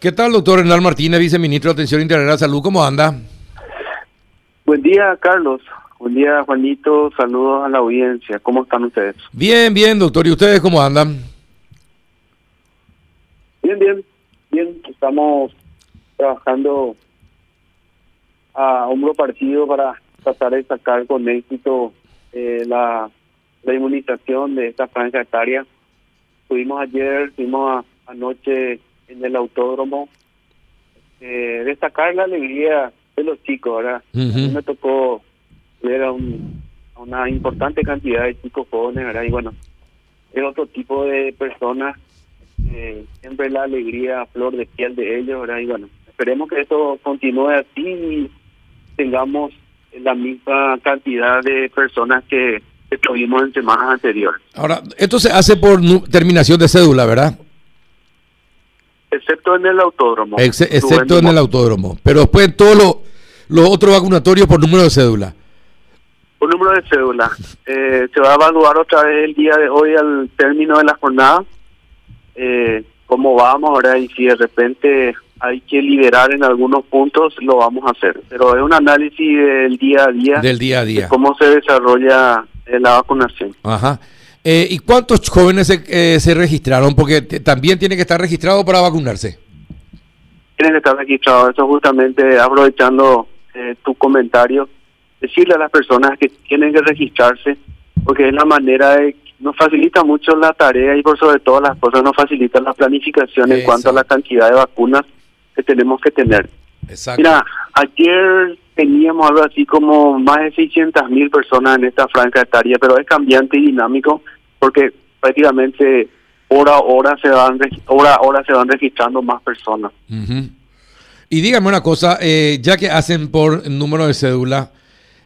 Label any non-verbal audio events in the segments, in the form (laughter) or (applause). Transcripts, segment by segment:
¿Qué tal, doctor Hernán Martínez, viceministro de Atención Integral de Salud? ¿Cómo anda? Buen día, Carlos. Buen día, Juanito. Saludos a la audiencia. ¿Cómo están ustedes? Bien, bien, doctor. ¿Y ustedes cómo andan? Bien, bien. Bien, estamos trabajando a hombro partido para tratar de sacar con éxito eh, la, la inmunización de esta franja etaria. Estuvimos ayer, estuvimos anoche en el autódromo. Eh, destacar la alegría de los chicos, ¿verdad? A mí me tocó ver a, un, a una importante cantidad de chicos jóvenes, ¿verdad? Y bueno, es otro tipo de personas, eh, siempre la alegría a flor de piel de ellos, ¿verdad? Y bueno, esperemos que esto continúe así y tengamos la misma cantidad de personas que, que tuvimos en semanas anteriores. Ahora, esto se hace por terminación de cédula, ¿verdad? Excepto en el autódromo. Ex- excepto en el autódromo. Pero después en todos los otros vacunatorios por número de cédula. Un número de cédula. Eh, se va a evaluar otra vez el día de hoy al término de la jornada. Eh, cómo vamos ahora y si de repente hay que liberar en algunos puntos, lo vamos a hacer. Pero es un análisis del día a día, Del día a día. de cómo se desarrolla la vacunación. Ajá. Eh, ¿Y cuántos jóvenes se, eh, se registraron? Porque también tiene que estar registrado para vacunarse. Tienen que estar registrados. Eso justamente aprovechando eh, tu comentario, decirle a las personas que tienen que registrarse, porque es la manera de nos facilita mucho la tarea y por sobre todas las cosas nos facilita la planificación en cuanto a la cantidad de vacunas que tenemos que tener. Exacto. Mira, ayer teníamos algo así como más de 600 mil personas en esta franja etaria, pero es cambiante y dinámico porque prácticamente hora a hora se van hora a hora se van registrando más personas. Y dígame una cosa, eh, ya que hacen por número de cédula,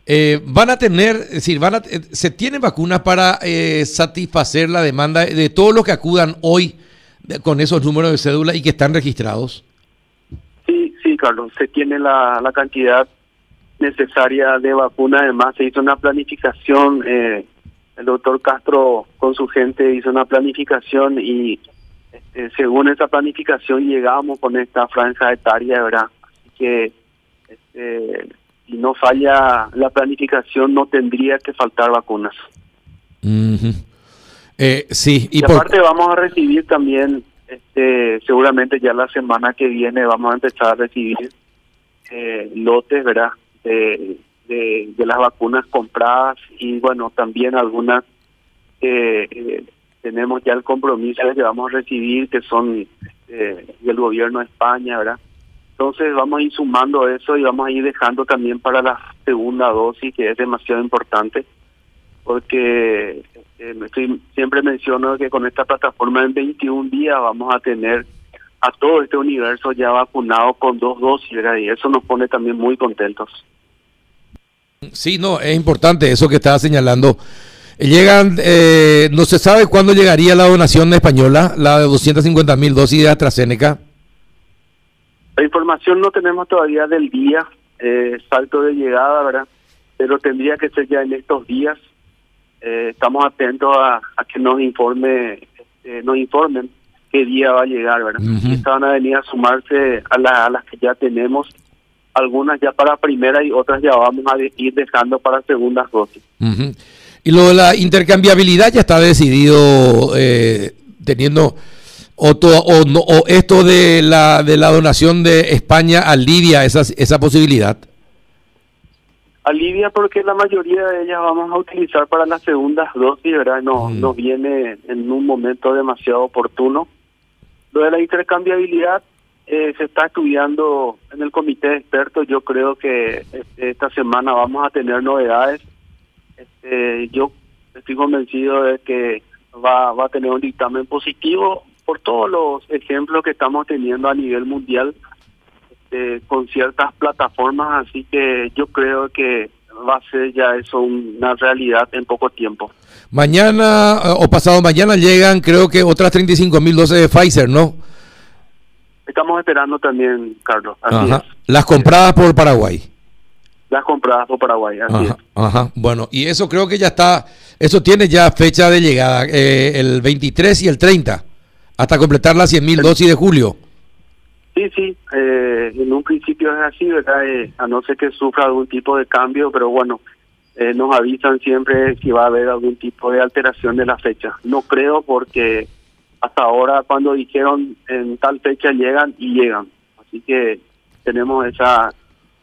eh, van a tener, es decir, van a, eh, se tienen vacunas para eh, satisfacer la demanda de todos los que acudan hoy de- con esos números de cédula y que están registrados. Sí, sí, Carlos, se tiene la, la cantidad necesaria de vacuna. Además, se hizo una planificación. eh, el doctor Castro con su gente hizo una planificación y este, según esa planificación llegamos con esta franja etaria, ¿verdad? Así que este, si no falla la planificación, no tendría que faltar vacunas. Eh, sí, y, Y, por- aparte vamos a recibir también, este, seguramente ya la semana que viene vamos a empezar a recibir eh, lotes, ¿verdad? De, las vacunas compradas y bueno, también algunas que eh, tenemos ya el compromiso que vamos a recibir, que son eh, del gobierno de España, ¿verdad? Entonces vamos a ir sumando eso y vamos a ir dejando también para la segunda dosis, que es demasiado importante porque eh, estoy- siempre menciono que con esta plataforma en 21 días vamos a tener a todo este universo ya vacunado con dos dosis, ¿verdad? y eso nos pone también muy contentos. Sí, no, es importante eso que estaba señalando. Llegan, eh, no se sabe cuándo llegaría la donación española, la de 250 mil dosis de AstraZeneca. La información no tenemos todavía del día, eh, salto de llegada, ¿verdad? Pero tendría que ser ya en estos días. Eh, estamos atentos a, a que nos informe, eh, nos informen qué día va a llegar, ¿verdad? Y estas van a venir a sumarse a, la- a las que ya tenemos, algunas ya para primera y otras ya vamos a ir dejando para segundas dosis. Y lo de la intercambiabilidad ya está decidido eh, teniendo o, to- o, no- o esto de la de la donación de España a Libia, esa, esa posibilidad. Alivia porque la mayoría de ellas vamos a utilizar para las segundas dosis, ¿verdad? No, Mm. Nos viene en un momento demasiado oportuno. Lo de la intercambiabilidad eh, se está estudiando en el comité de expertos. Yo creo que este, esta semana vamos a tener novedades. Este, yo estoy convencido de que va, va a tener un dictamen positivo por todos los ejemplos que estamos teniendo a nivel mundial eh, con ciertas plataformas, así que yo creo que va a ser ya eso una realidad en poco tiempo. Mañana eh, o pasado mañana llegan creo que otras 35 mil dosis de Pfizer, ¿no? Estamos esperando también, Carlos, así Ajá. es. Las compradas por Paraguay. Las compradas por Paraguay, así Ajá, es. ajá. Bueno, y eso creo que ya está, eso tiene ya fecha de llegada, eh, el 23 y el 30, hasta completar las 100 mil dosis de julio. Sí, sí, eh, en un principio es así, ¿verdad? Eh, a no ser que sufra algún tipo de cambio, pero bueno, eh, nos avisan siempre si va a haber algún tipo de alteración de la fecha. No creo porque hasta ahora cuando dijeron en tal fecha llegan y llegan. Así que tenemos esa,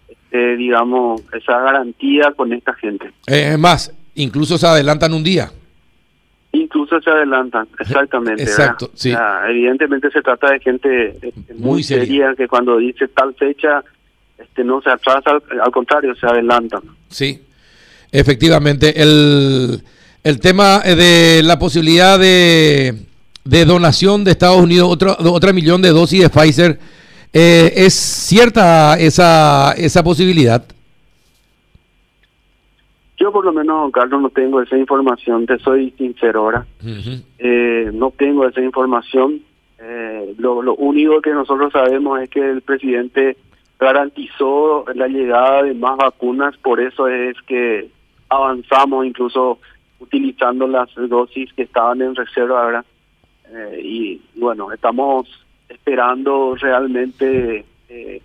este, digamos, esa garantía con esta gente. Es más, incluso se adelantan un día. Incluso se adelantan, exactamente. Exacto, sí. evidentemente se trata de gente este, muy, seria. que cuando dice tal fecha este no se atrasa, al, contrario, se adelantan. Sí, efectivamente. El, el tema de la posibilidad de, de donación de Estados Unidos, otro, otra millón de dosis de Pfizer, eh, ¿es cierta esa, esa posibilidad? Yo por lo menos, Carlos, no tengo esa información, te soy sincero ahora. eh, no tengo esa información. Eh, lo, lo único que nosotros sabemos es que el presidente garantizó la llegada de más vacunas, por eso es que avanzamos incluso utilizando las dosis que estaban en reserva ahora. Eh, y bueno, estamos esperando realmente eh,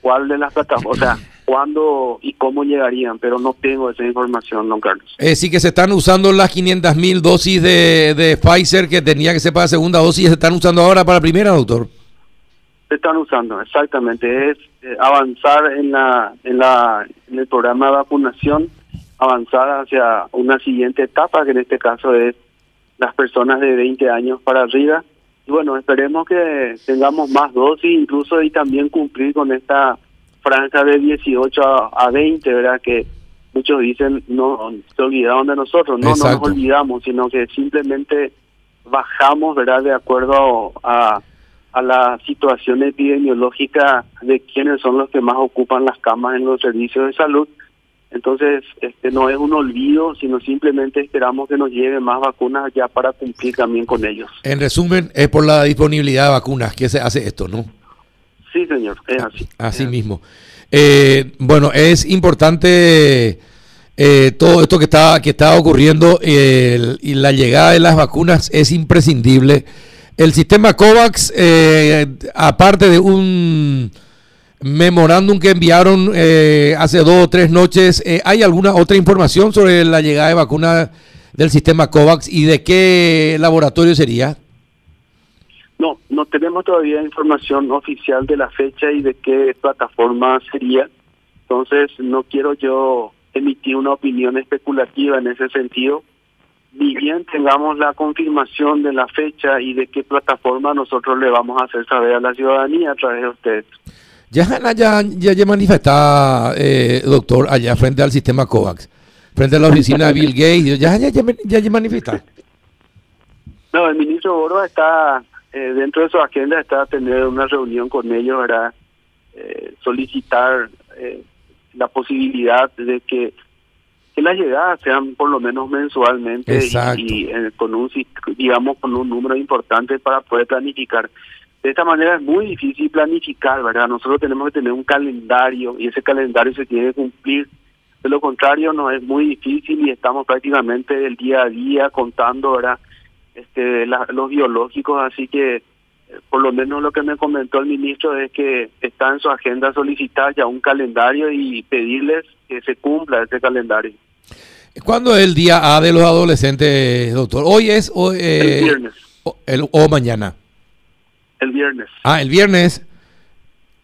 cuál de las plataformas, o sea, (clears throat) cuándo y cómo llegarían, pero no tengo esa información, don Carlos. Eh, sí que se están usando las 500 mil dosis de, de Pfizer que tenía que ser para segunda dosis, ¿se están usando ahora para primera, doctor? Se están usando, exactamente. Es eh, avanzar en, la, en, la, en el programa de vacunación, avanzar hacia una siguiente etapa, que en este caso es las personas de 20 años para arriba. Y bueno, esperemos que tengamos más dosis incluso y también cumplir con esta franja de 18 a, 20, ¿verdad? Que muchos dicen, no, se olvidaron de nosotros. No, no nos olvidamos, sino que simplemente bajamos, ¿verdad? De acuerdo a, a la situación epidemiológica de quienes son los que más ocupan las camas en los servicios de salud. Entonces, este no es un olvido, sino simplemente esperamos que nos lleguen más vacunas ya para cumplir también con ellos. En resumen, es por la disponibilidad de vacunas que se hace esto, ¿no? Sí, señor, es así. Así mismo. Eh, bueno, es importante eh, todo esto que está, que está ocurriendo y la llegada de las vacunas es imprescindible. El sistema COVAX, eh, aparte de un memorándum que enviaron hace dos o tres noches, ¿hay alguna otra información sobre la llegada de vacunas del sistema COVAX y de qué laboratorio sería? No, no tenemos todavía información oficial de la fecha y de qué plataforma sería. Entonces, no quiero yo emitir una opinión especulativa en ese sentido. Ni bien tengamos la confirmación de la fecha y de qué plataforma nosotros le vamos a hacer saber a la ciudadanía a través de ustedes. Ya, ya, ya, ya manifesta, eh, doctor, allá frente al sistema COVAX, frente a la oficina de Bill Gates, ya, ya, ya, ya, manifiesta. No, el ministro Boro está eh, dentro de su agenda está tener una reunión con ellos para eh, solicitar eh, la posibilidad de que, que las llegadas sean por lo menos mensualmente y, con un digamos con un número importante para poder planificar. De esta manera es muy difícil planificar, ¿verdad? Nosotros tenemos que tener un calendario y ese calendario se tiene que cumplir. De lo contrario, no es muy difícil y estamos prácticamente el día a día contando, ¿verdad? este, los biológicos, así que eh, por lo menos lo que me comentó el ministro es que está en su agenda solicitar ya un calendario y pedirles que se cumpla ese calendario. ¿Cuándo es el día A de los adolescentes, doctor? ¿Hoy es o, eh, el viernes. O, mañana? El viernes. Ah, el viernes.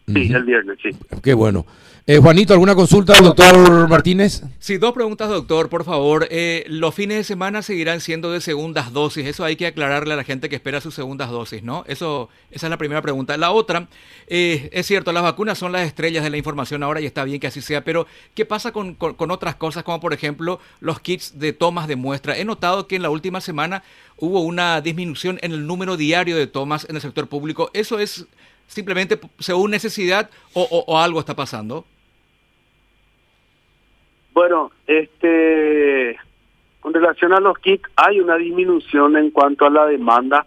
Sí, el viernes, sí. Qué bueno. Eh, Juanito, ¿alguna consulta, doctor Martínez? Sí, dos preguntas, doctor, por favor. Eh, los fines de semana seguirán siendo de segundas dosis. Eso hay que aclararle a la gente que espera sus segundas dosis, ¿no? Eso, esa es la primera pregunta. La otra, eh, es cierto, las vacunas son las estrellas de la información ahora y está bien que así sea, pero ¿qué pasa con, con otras cosas, como por ejemplo los kits de tomas de muestra? He notado que en la última semana hubo una disminución en el número diario de tomas en el sector público. ¿Eso es simplemente según necesidad o, o algo está pasando? Bueno, este, con relación a los kits, hay una disminución en cuanto a la demanda.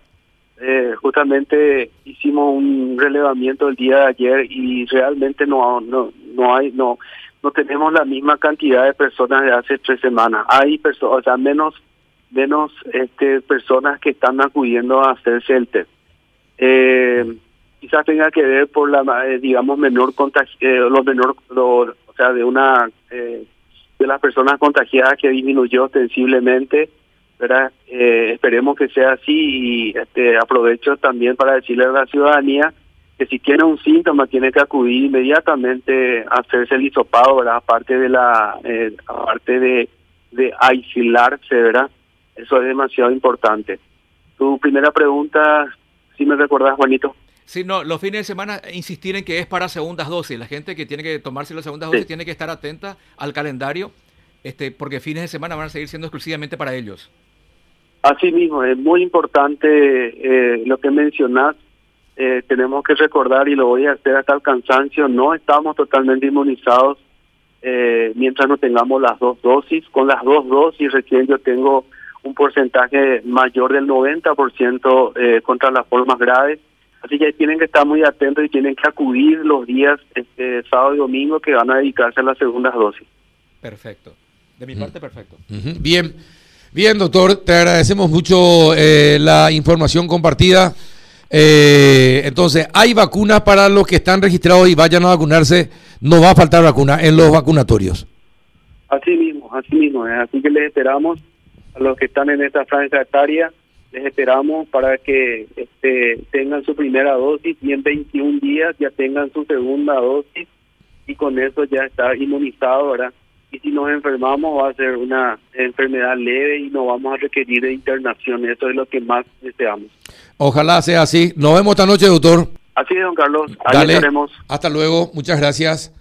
Eh, justamente hicimos un relevamiento el día de ayer y realmente no no no hay no no tenemos la misma cantidad de personas de hace tres semanas. Hay personas, o sea, menos menos este personas que están acudiendo a hacerse el. Eh, quizás tenga que ver por la, eh, digamos, menor contagio, eh, los menor, o sea, de una, eh, de las personas contagiadas que disminuyó sensiblemente, ¿verdad? esperemos que sea así y este, aprovecho también para decirle a la ciudadanía que si tiene un síntoma tiene que acudir inmediatamente a hacerse el hisopado, ¿verdad? Aparte de la, aparte de, de aislarse, ¿verdad? Eso es demasiado importante. Tu primera pregunta, si me recordás, Juanito. Sí, no, los fines de semana insistir en que es para segundas dosis. La gente que tiene que tomarse las segundas dosis tiene que estar atenta al calendario, este, porque fines de semana van a seguir siendo exclusivamente para ellos. Así mismo, es muy importante eh, lo que mencionás. Eh, tenemos que recordar, y lo voy a hacer hasta el cansancio, no estamos totalmente inmunizados eh, mientras no tengamos las dos dosis. Con las dos dosis recién yo tengo un porcentaje mayor del 90% eh, contra las formas graves. Así que tienen que estar muy atentos y tienen que acudir los días este, sábado y domingo que van a dedicarse a las segundas dosis. Perfecto. De mi parte, perfecto. Bien. Bien, doctor, te agradecemos mucho eh, la información compartida. Eh, entonces, hay vacunas para los que están registrados y vayan a vacunarse. No va a faltar vacuna en los vacunatorios. Así mismo, así mismo. Así que les esperamos a los que están en esta franja etaria, les esperamos para que este, tengan su primera dosis y en 21 días ya tengan su segunda dosis y con eso ya está inmunizado, ¿verdad? Y si nos enfermamos va a ser una enfermedad leve y no vamos a requerir de internación. Eso es lo que más deseamos. Ojalá sea así. Nos vemos esta noche, doctor. Así es, don Carlos. Ahí estaremos. Hasta luego. Muchas gracias.